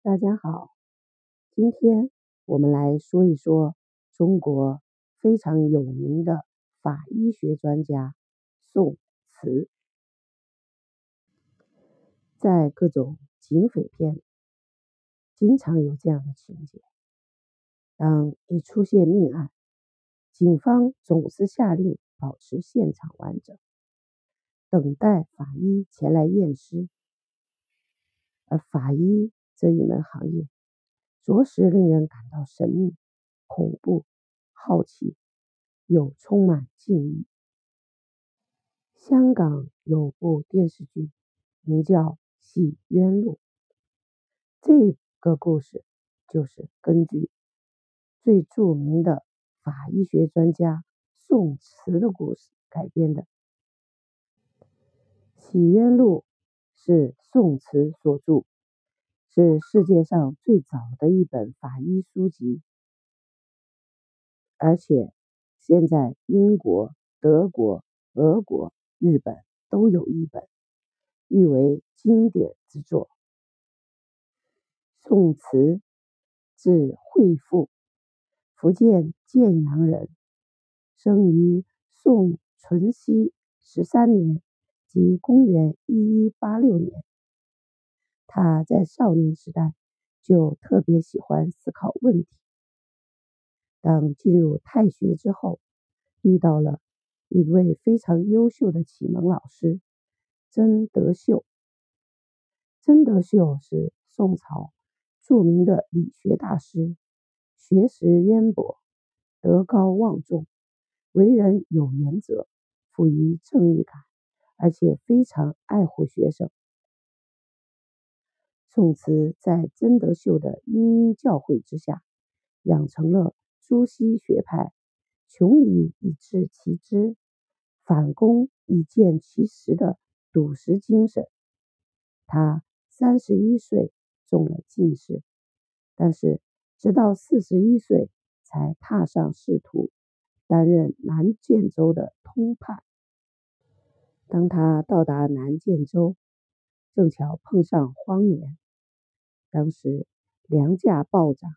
大家好，今天我们来说一说中国非常有名的法医学专家宋慈。在各种警匪片，经常有这样的情节：当一出现命案，警方总是下令保持现场完整，等待法医前来验尸，而法医。这一门行业着实令人感到神秘、恐怖、好奇，又充满敬意。香港有部电视剧，名叫《洗冤录》，这个故事就是根据最著名的法医学专家宋慈的故事改编的。《洗冤录》是宋慈所著。是世界上最早的一本法医书籍，而且现在英国、德国、俄国、日本都有一本，誉为经典之作。宋慈，字惠富，福建建阳人，生于宋淳熙十三年，即公元一一八六年。他在少年时代就特别喜欢思考问题。当进入太学之后，遇到了一位非常优秀的启蒙老师曾德秀。曾德秀是宋朝著名的理学大师，学识渊博，德高望重，为人有原则，富于正义感，而且非常爱护学生。宋慈在曾德秀的殷殷教诲之下，养成了朱熹学派“穷理以治其知，反攻以见其实”的笃实精神。他三十一岁中了进士，但是直到四十一岁才踏上仕途，担任南建州的通判。当他到达南建州，正巧碰上荒年。当时粮价暴涨，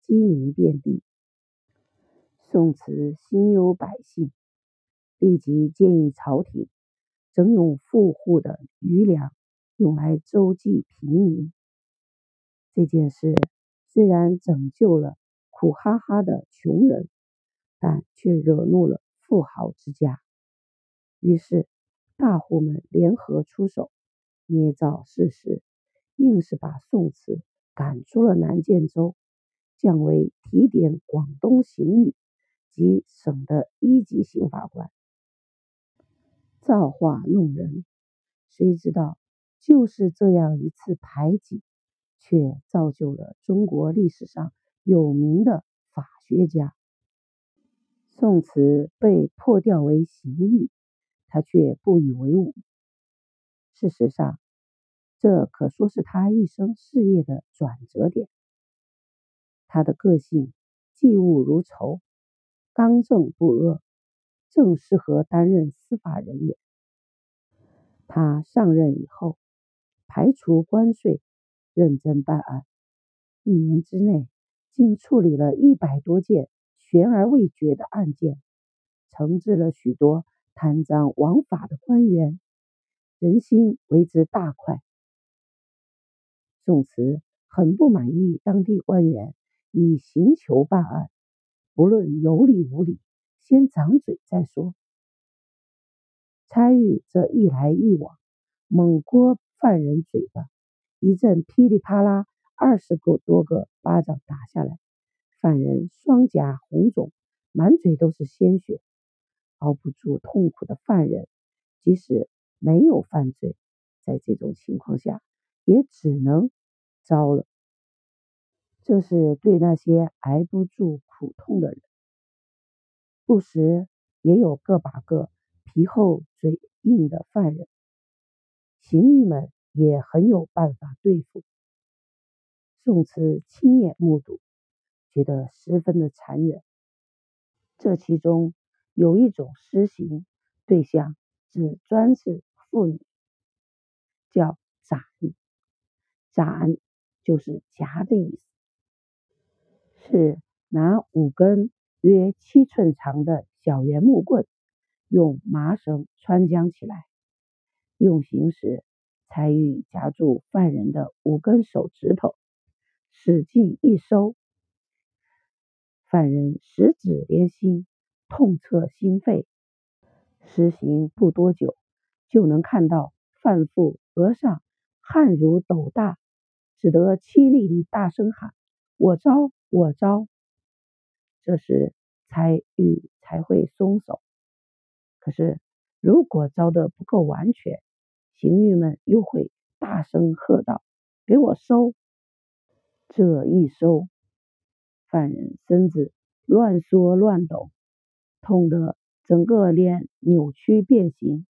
饥民遍地。宋慈心忧百姓，立即建议朝廷征用富户的余粮，用来周济平民。这件事虽然拯救了苦哈哈的穷人，但却惹怒了富豪之家。于是大户们联合出手，捏造事实。硬是把宋慈赶出了南建州，降为提点广东刑狱及省的一级刑法官。造化弄人，谁知道就是这样一次排挤，却造就了中国历史上有名的法学家。宋慈被破调为刑狱，他却不以为忤。事实上，这可说是他一生事业的转折点。他的个性嫉恶如仇，刚正不阿，正适合担任司法人员。他上任以后，排除关税，认真办案，一年之内竟处理了一百多件悬而未决的案件，惩治了许多贪赃枉法的官员，人心为之大快。宋慈很不满意当地官员以刑求办案，不论有理无理，先掌嘴再说。参与这一来一往，猛掴犯人嘴巴，一阵噼里啪啦，二十个多个巴掌打下来，犯人双颊红肿，满嘴都是鲜血，熬不住痛苦的犯人，即使没有犯罪，在这种情况下。也只能糟了。这是对那些挨不住苦痛的人。不时也有个把个皮厚嘴硬的犯人，刑狱们也很有办法对付。宋慈亲眼目睹，觉得十分的残忍。这其中有一种施行对象只专是妇女，叫斩。斩就是夹的意思，是拿五根约七寸长的小圆木棍，用麻绳穿将起来，用刑时才欲夹住犯人的五根手指头，使劲一收，犯人十指连心，痛彻心肺。施行不多久，就能看到范妇额上汗如斗大，只得凄厉地大声喊：“我招，我招！”这时才欲才会松手。可是如果招得不够完全，刑狱们又会大声喝道：“给我收！”这一收，犯人身子乱缩乱抖，痛得。整个脸扭曲变形，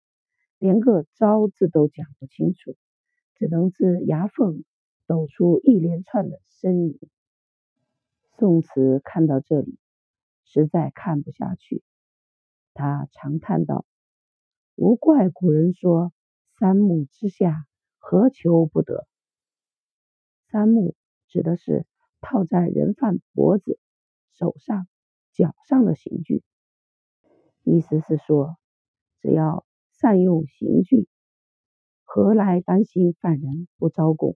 连个“招”字都讲不清楚，只能自牙缝抖出一连串的呻吟。宋慈看到这里，实在看不下去，他长叹道：“无怪古人说‘三目之下，何求不得’。三目指的是套在人犯脖子、手上、脚上的刑具。”意思是说，只要善用刑具，何来担心犯人不招供？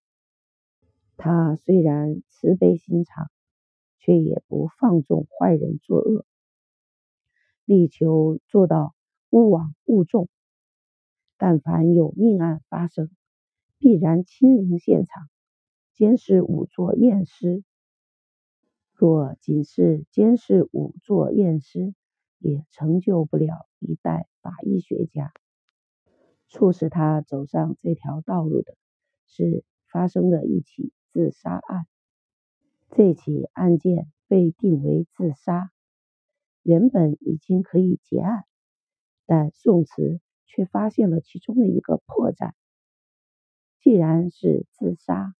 他虽然慈悲心肠，却也不放纵坏人作恶，力求做到勿枉勿纵。但凡有命案发生，必然亲临现场，监视仵作验尸。若仅是监视仵作验尸，也成就不了一代法医学家。促使他走上这条道路的是发生的一起自杀案。这起案件被定为自杀，原本已经可以结案，但宋慈却发现了其中的一个破绽。既然是自杀，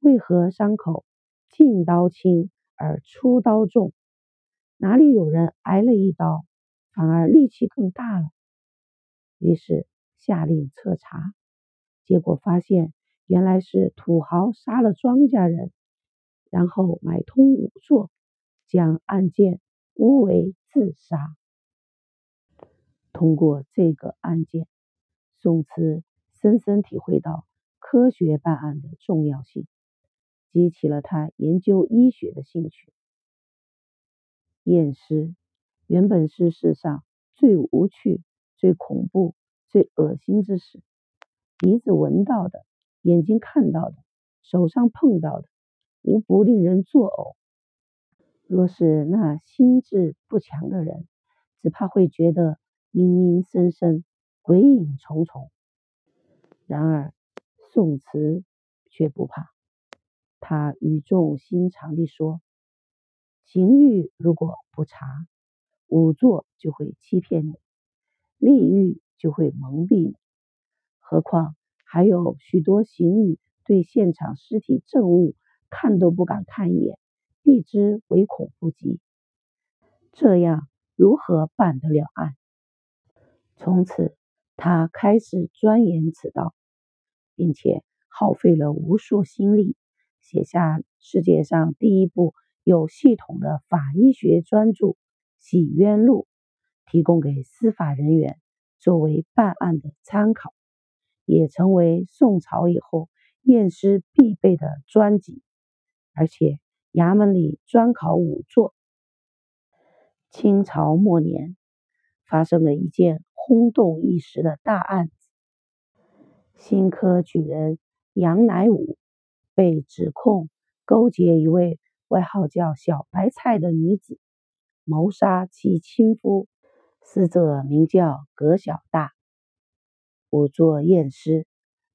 为何伤口进刀轻而出刀重？哪里有人挨了一刀，反而力气更大了？于是下令彻查，结果发现原来是土豪杀了庄稼人，然后买通仵作，将案件诬为自杀。通过这个案件，宋慈深深体会到科学办案的重要性，激起了他研究医学的兴趣。验尸原本是世上最无趣、最恐怖、最恶心之事。鼻子闻到的，眼睛看到的，手上碰到的，无不令人作呕。若是那心智不强的人，只怕会觉得阴阴森森、鬼影重重。然而宋慈却不怕，他语重心长地说。刑狱如果不查，仵作就会欺骗你，利欲就会蒙蔽你。何况还有许多刑狱对现场尸体证物看都不敢看一眼，避之唯恐不及。这样如何办得了案？从此，他开始钻研此道，并且耗费了无数心力，写下世界上第一部。有系统的法医学专著《洗冤录》，提供给司法人员作为办案的参考，也成为宋朝以后验尸必备的专辑。而且衙门里专考仵作。清朝末年，发生了一件轰动一时的大案子：新科举人杨乃武被指控勾结一位。外号叫小白菜的女子谋杀其亲夫，死者名叫葛小大。仵作验尸，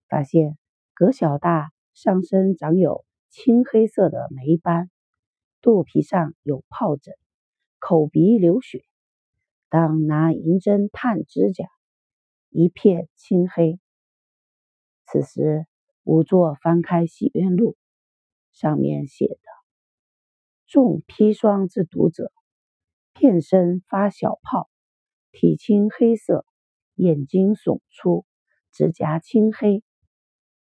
发现葛小大上身长有青黑色的霉斑，肚皮上有疱疹，口鼻流血。当拿银针探指甲，一片青黑。此时仵作翻开《洗冤录》，上面写的。中砒霜之毒者，片身发小泡，体青黑色，眼睛耸出，指甲青黑。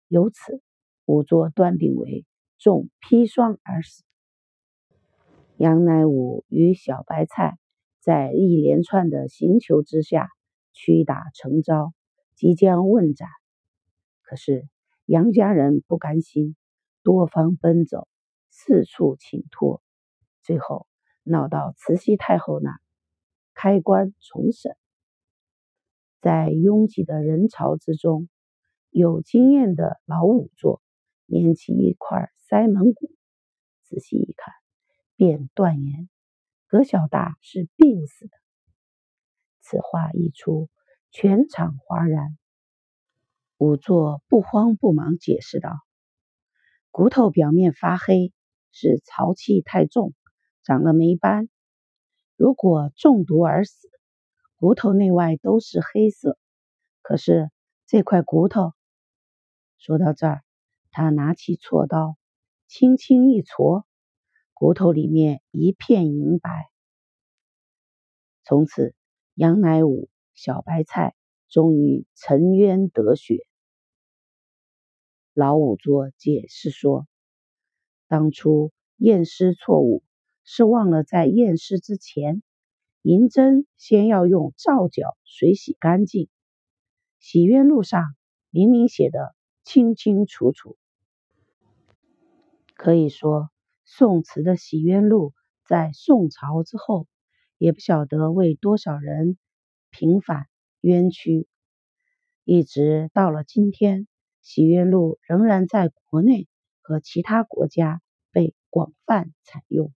由此，仵作断定为中砒霜而死。杨乃武与小白菜在一连串的刑求之下屈打成招，即将问斩。可是杨家人不甘心，多方奔走，四处请托，最后闹到慈禧太后那，开棺重审。在拥挤的人潮之中，有经验的老仵作拈起一块腮门骨，仔细一看。便断言葛小大是病死的。此话一出，全场哗然。仵作不慌不忙解释道：“骨头表面发黑，是潮气太重，长了霉斑。如果中毒而死，骨头内外都是黑色。可是这块骨头……”说到这儿，他拿起锉刀，轻轻一戳。骨头里面一片银白。从此，杨乃武、小白菜终于沉冤得雪。老仵作解释说：“当初验尸错误，是忘了在验尸之前，银针先要用皂角水洗干净。洗冤录上明明写的清清楚楚，可以说。”宋词的洗冤录在宋朝之后，也不晓得为多少人平反冤屈，一直到了今天，洗冤录仍然在国内和其他国家被广泛采用。